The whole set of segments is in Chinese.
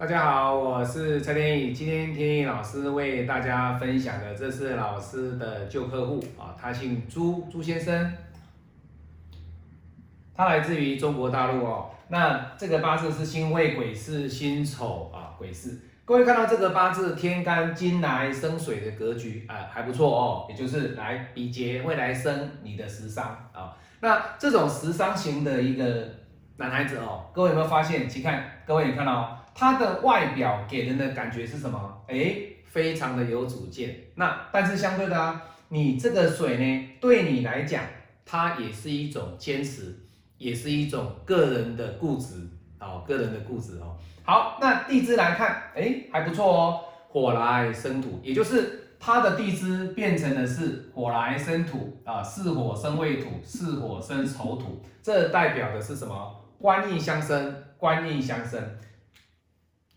大家好，我是蔡天意。今天天意老师为大家分享的，这是老师的旧客户啊，他姓朱，朱先生，他来自于中国大陆哦。那这个八字是辛未癸巳辛丑啊，癸巳。各位看到这个八字天干金来生水的格局啊，还不错哦，也就是来比劫会来生你的食伤啊。那这种食伤型的一个男孩子哦，各位有没有发现？请看，各位你看到他的外表给人的感觉是什么？哎，非常的有主见。那但是相对的啊，你这个水呢，对你来讲，它也是一种坚持，也是一种个人的固执哦，个人的固执哦。好，那地支来看，哎，还不错哦。火来生土，也就是它的地支变成的是火来生土啊，巳火生未土，巳火生丑土，这代表的是什么？官印相生，官印相生。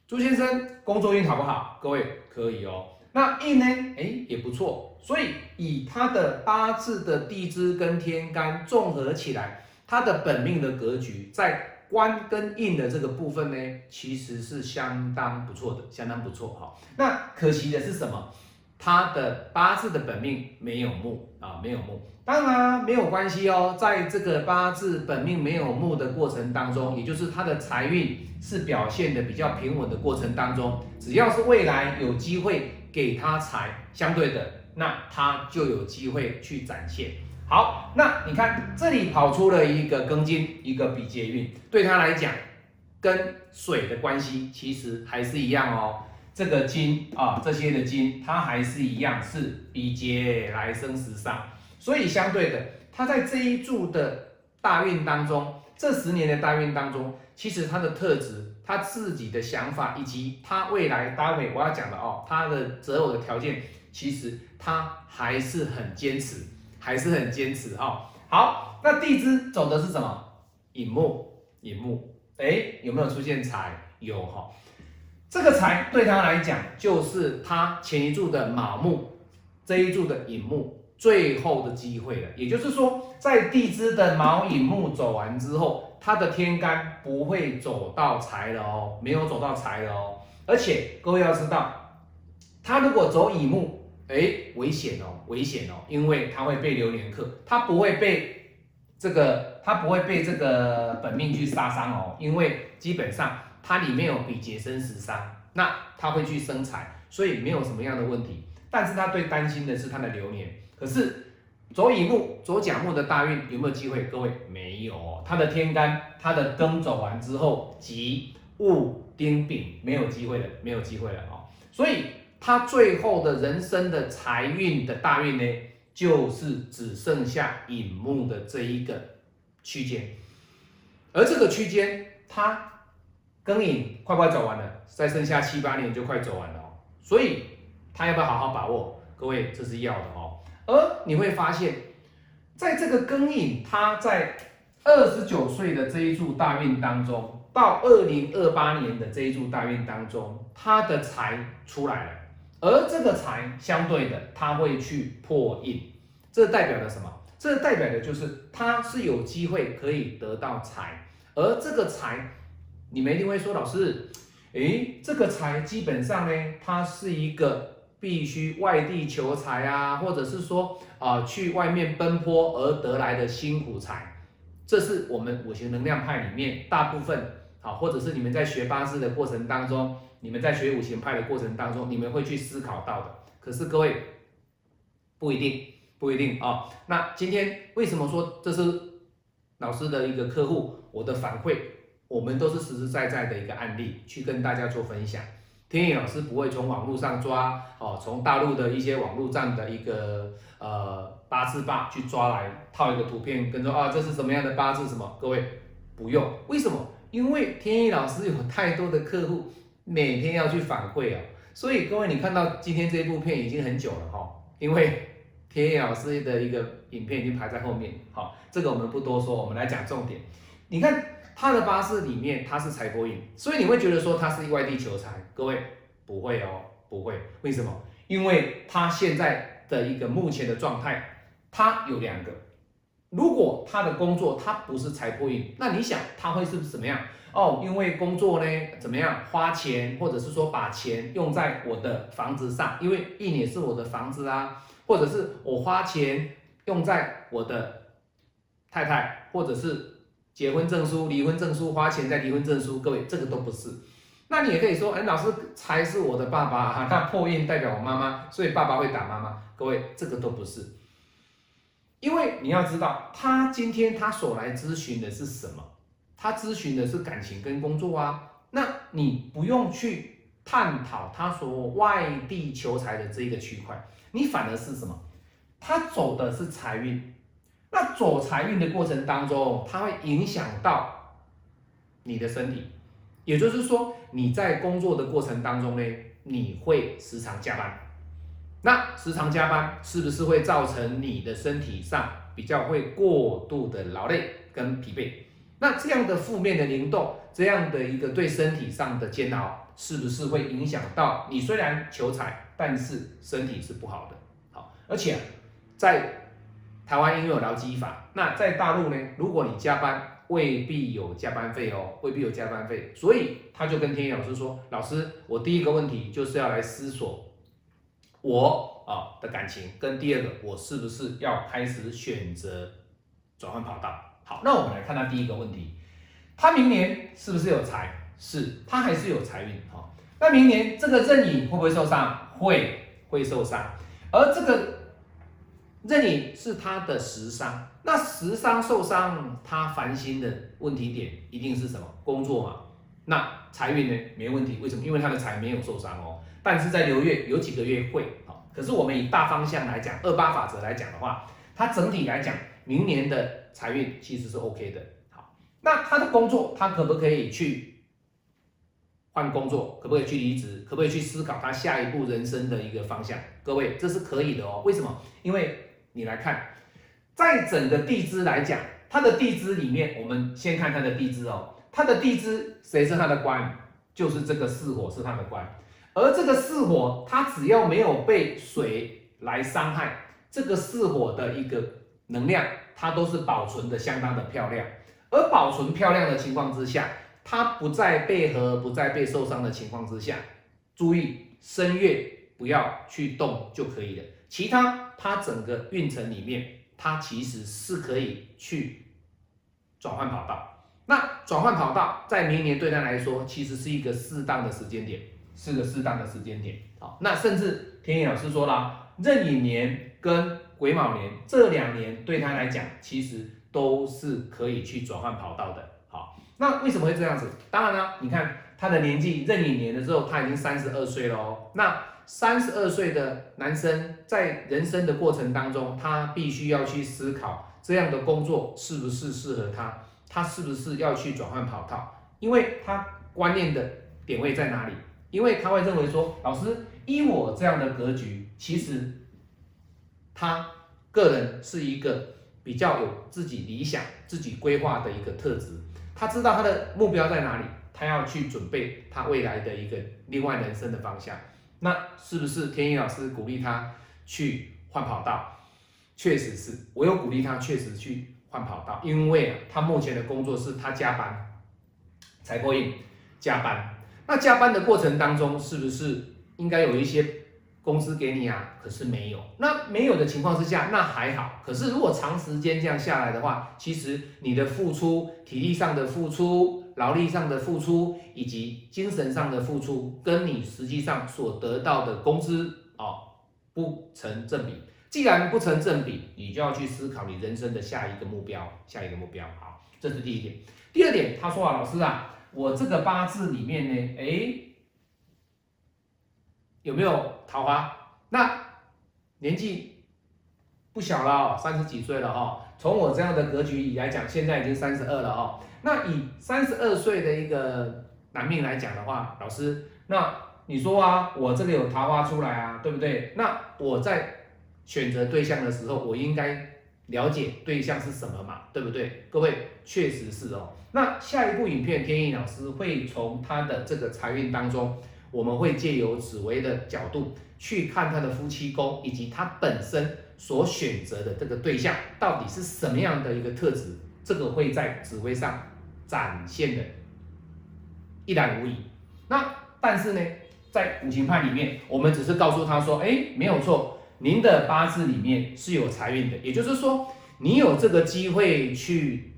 朱先生工作运好不好？各位可以哦。那印呢？哎，也不错。所以以他的八字的地支跟天干综合起来，他的本命的格局在。官跟印的这个部分呢，其实是相当不错的，相当不错哈。那可惜的是什么？他的八字的本命没有木啊，没有木。当然没有关系哦，在这个八字本命没有木的过程当中，也就是他的财运是表现的比较平稳的过程当中，只要是未来有机会给他财，相对的，那他就有机会去展现。好，那你看这里跑出了一个庚金，一个比劫运，对他来讲，跟水的关系其实还是一样哦。这个金啊，这些的金，它还是一样是比劫来生时上，所以相对的，他在这一柱的大运当中，这十年的大运当中，其实他的特质，他自己的想法，以及他未来待会我要讲的哦，他的择偶的条件，其实他还是很坚持。还是很坚持哦。好，那地支走的是什么？寅木，寅木。哎，有没有出现财？有哈。这个财对他来讲，就是他前一柱的卯木，这一柱的寅木最后的机会了。也就是说，在地支的卯寅木走完之后，他的天干不会走到财了哦，没有走到财了哦。而且各位要知道，他如果走乙木。哎，危险哦，危险哦，因为他会被流年克，他不会被这个，他不会被这个本命去杀伤哦，因为基本上它里面有比劫生食伤，那它会去生财，所以没有什么样的问题。但是他最担心的是他的流年，可是左乙木、左甲木的大运有没有机会？各位没有，他的天干，他的庚走完之后，己戊丁丙没有机会了，没有机会了哦，所以。他最后的人生的财运的大运呢，就是只剩下乙木的这一个区间，而这个区间，它庚寅快快走完了，再剩下七八年就快走完了哦，所以他要不要好好把握？各位，这是要的哦。而你会发现，在这个庚寅，他在二十九岁的这一柱大运当中，到二零二八年的这一柱大运当中，他的财出来了。而这个财相对的，他会去破印，这代表了什么？这代表的就是他是有机会可以得到财，而这个财，你们一定会说，老师，诶，这个财基本上呢，它是一个必须外地求财啊，或者是说啊，去外面奔波而得来的辛苦财，这是我们五行能量派里面大部分。好，或者是你们在学八字的过程当中，你们在学五行派的过程当中，你们会去思考到的。可是各位不一定，不一定啊。那今天为什么说这是老师的一个客户？我的反馈，我们都是实实在在的一个案例去跟大家做分享。天意老师不会从网络上抓哦，从大陆的一些网络上的一个呃八字八去抓来套一个图片，跟说啊这是什么样的八字什么？各位不用，为什么？因为天意老师有太多的客户，每天要去反馈哦，所以各位你看到今天这一部片已经很久了哈，因为天意老师的一个影片已经排在后面，好，这个我们不多说，我们来讲重点。你看他的八字里面他是财帛印，所以你会觉得说他是外地求财，各位不会哦，不会，为什么？因为他现在的一个目前的状态，他有两个。如果他的工作他不是财帛印，那你想他会是怎么样？哦，因为工作呢怎么样花钱，或者是说把钱用在我的房子上，因为印也是我的房子啊，或者是我花钱用在我的太太，或者是结婚证书、离婚证书，花钱在离婚证书，各位这个都不是。那你也可以说，哎，老师才是我的爸爸哈，那破印代表我妈妈，所以爸爸会打妈妈。各位这个都不是，因为你要知道，他今天他所来咨询的是什么？他咨询的是感情跟工作啊。那你不用去探讨他所外地求财的这个区块，你反而是什么？他走的是财运。那走财运的过程当中，它会影响到你的身体。也就是说，你在工作的过程当中呢，你会时常加班。那时常加班是不是会造成你的身体上比较会过度的劳累跟疲惫？那这样的负面的灵动，这样的一个对身体上的煎熬，是不是会影响到你？虽然求财，但是身体是不好的。好，而且在台湾因为有劳基法，那在大陆呢，如果你加班。未必有加班费哦，未必有加班费，所以他就跟天意老师说：“老师，我第一个问题就是要来思索我啊的感情，跟第二个我是不是要开始选择转换跑道？”好，那我们来看他第一个问题，他明年是不是有财？是，他还是有财运哈。那明年这个任影会不会受伤？会，会受伤。而这个任影是他的食伤。那食伤受伤，他烦心的问题点一定是什么？工作嘛。那财运呢？没问题。为什么？因为他的财没有受伤哦。但是在流月有几个月会好。可是我们以大方向来讲，二八法则来讲的话，他整体来讲，明年的财运其实是 OK 的。好，那他的工作，他可不可以去换工作？可不可以去离职？可不可以去思考他下一步人生的一个方向？各位，这是可以的哦。为什么？因为你来看。在整个地支来讲，它的地支里面，我们先看它的地支哦。它的地支谁是它的官？就是这个巳火是它的官。而这个巳火，它只要没有被水来伤害，这个巳火的一个能量，它都是保存的相当的漂亮。而保存漂亮的情况之下，它不再被合，不再被受伤的情况之下，注意申月不要去动就可以了。其他它整个运程里面。它其实是可以去转换跑道，那转换跑道在明年对他来说，其实是一个适当的时间点，是个适当的时间点。好，那甚至天野老师说了，壬寅年跟癸卯年这两年对他来讲，其实都是可以去转换跑道的。好，那为什么会这样子？当然了，你看他的年纪，壬寅年的时候他已经三十二岁了哦。那三十二岁的男生在人生的过程当中，他必须要去思考这样的工作是不是适合他，他是不是要去转换跑道，因为他观念的点位在哪里？因为他会认为说，老师依我这样的格局，其实他个人是一个比较有自己理想、自己规划的一个特质，他知道他的目标在哪里，他要去准备他未来的一个另外人生的方向。那是不是天一老师鼓励他去换跑道？确实是我有鼓励他，确实去换跑道，因为啊，他目前的工作是他加班，采购印加班。那加班的过程当中，是不是应该有一些工资给你啊？可是没有。那没有的情况之下，那还好。可是如果长时间这样下来的话，其实你的付出，体力上的付出。劳力上的付出以及精神上的付出，跟你实际上所得到的工资啊不成正比。既然不成正比，你就要去思考你人生的下一个目标。下一个目标，好，这是第一点。第二点，他说啊，老师啊，我这个八字里面呢，哎，有没有桃花？那年纪不小了，三十几岁了哈。从我这样的格局来讲，现在已经三十二了哦。那以三十二岁的一个男命来讲的话，老师，那你说啊，我这个有桃花出来啊，对不对？那我在选择对象的时候，我应该了解对象是什么嘛，对不对？各位，确实是哦。那下一部影片，天意老师会从他的这个财运当中，我们会借由紫薇的角度去看他的夫妻宫，以及他本身所选择的这个对象到底是什么样的一个特质，这个会在紫薇上。展现的一览无遗。那但是呢，在五行派里面，我们只是告诉他说，哎，没有错，您的八字里面是有财运的，也就是说，你有这个机会去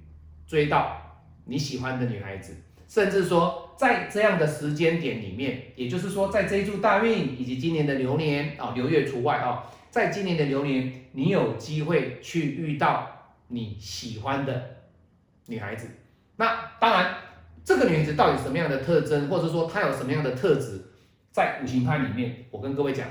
追到你喜欢的女孩子，甚至说在这样的时间点里面，也就是说，在这一柱大运以及今年的流年啊，流月除外啊，在今年的流年，你有机会去遇到你喜欢的女孩子。那当然，这个女孩子到底什么样的特征，或者说她有什么样的特质，在五行派里面，我跟各位讲，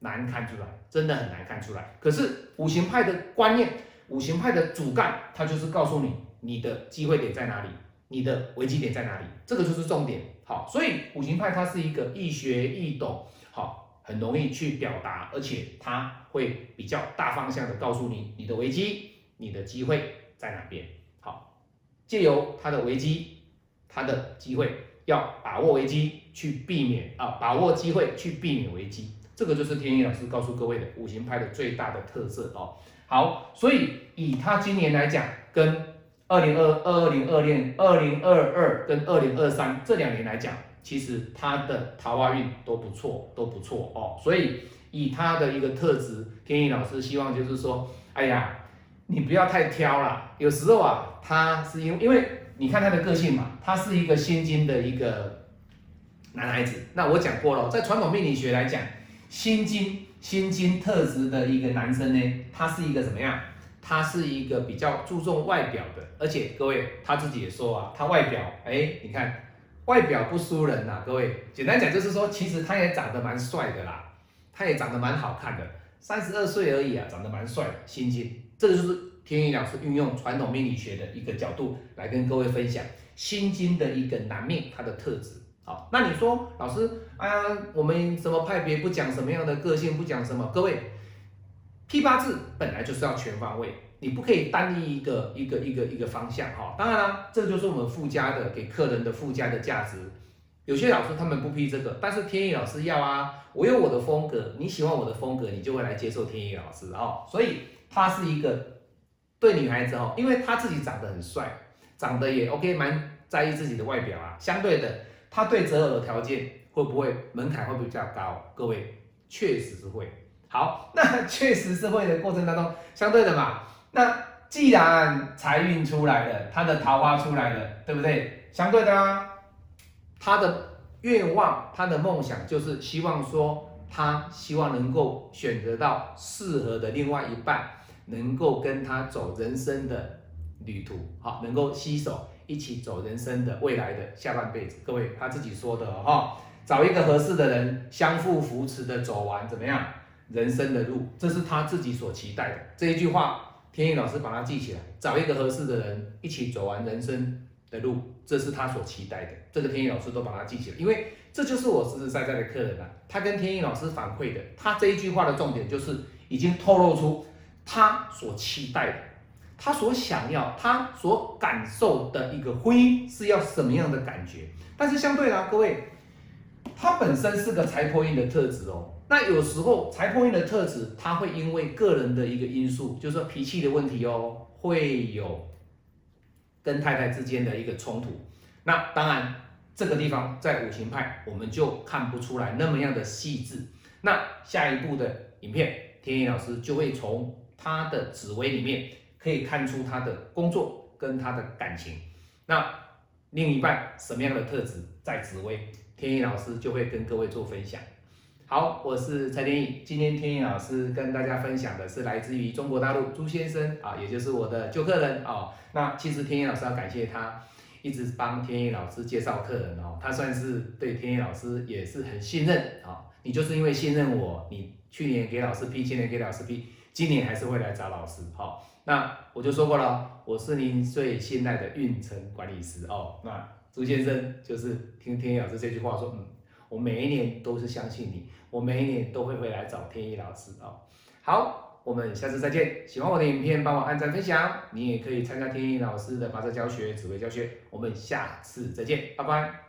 难看出来，真的很难看出来。可是五行派的观念，五行派的主干，它就是告诉你你的机会点在哪里，你的危机点在哪里，这个就是重点。好，所以五行派它是一个易学易懂，好，很容易去表达，而且它会比较大方向的告诉你你的危机，你的机会在哪边。好借由它的危机，它的机会，要把握危机去避免啊，把握机会去避免危机，这个就是天意老师告诉各位的五行派的最大的特色哦。好，所以以他今年来讲，跟二零二二、二零二零、二零二二跟二零二三这两年来讲，其实他的桃花运都不错，都不错哦。所以以他的一个特质，天意老师希望就是说，哎呀。你不要太挑了，有时候啊，他是因为因为你看他的个性嘛，他是一个心经的一个男孩子。那我讲过了，在传统命理学来讲，心经心经特质的一个男生呢，他是一个怎么样？他是一个比较注重外表的，而且各位他自己也说啊，他外表，哎，你看外表不输人呐，各位，简单讲就是说，其实他也长得蛮帅的啦，他也长得蛮好看的，三十二岁而已啊，长得蛮帅的，心经。这就是天意老师运用传统命理学的一个角度来跟各位分享心经的一个男命它的特质。好，那你说老师啊，我们什么派别不讲什么样的个性，不讲什么？各位批八字本来就是要全方位，你不可以单一一个一个一个一个方向哈。当然啦，这就是我们附加的给客人的附加的价值。有些老师他们不批这个，但是天意老师要啊，我有我的风格，你喜欢我的风格，你就会来接受天意老师哦。所以。他是一个对女孩子哦，因为他自己长得很帅，长得也 OK，蛮在意自己的外表啊。相对的，他对择偶的条件会不会门槛会不会比较高？各位确实是会。好，那确实是会的过程当中，相对的嘛。那既然财运出来了，他的桃花出来了，对不对？相对的啊，他的愿望，他的梦想就是希望说，他希望能够选择到适合的另外一半。能够跟他走人生的旅途，好，能够携手一起走人生的未来的下半辈子。各位他自己说的哈，找一个合适的人，相互扶持的走完怎么样人生的路，这是他自己所期待的。这一句话，天意老师把它记起来，找一个合适的人，一起走完人生的路，这是他所期待的。这个天意老师都把它记起来，因为这就是我实实在在的客人啊。他跟天意老师反馈的，他这一句话的重点就是已经透露出。他所期待的，他所想要，他所感受的一个婚姻是要什么样的感觉？但是相对呢，各位，他本身是个财破印的特质哦。那有时候财破印的特质，他会因为个人的一个因素，就是说脾气的问题哦，会有跟太太之间的一个冲突。那当然，这个地方在五行派我们就看不出来那么样的细致。那下一步的影片，天意老师就会从。他的紫薇里面可以看出他的工作跟他的感情，那另一半什么样的特质在紫薇，天意老师就会跟各位做分享。好，我是蔡天意，今天天意老师跟大家分享的是来自于中国大陆朱先生啊，也就是我的旧客人哦。那其实天意老师要感谢他，一直帮天意老师介绍客人哦，他算是对天意老师也是很信任啊。你就是因为信任我，你去年给老师批，今年给老师批。今年还是会来找老师，好，那我就说过了，我是您最信赖的运程管理师哦。那朱先生就是听天意老师这句话说，嗯，我每一年都是相信你，我每一年都会回来找天意老师哦。好，我们下次再见。喜欢我的影片，帮我按赞分享。你也可以参加天意老师的八字教学、紫微教学。我们下次再见，拜拜。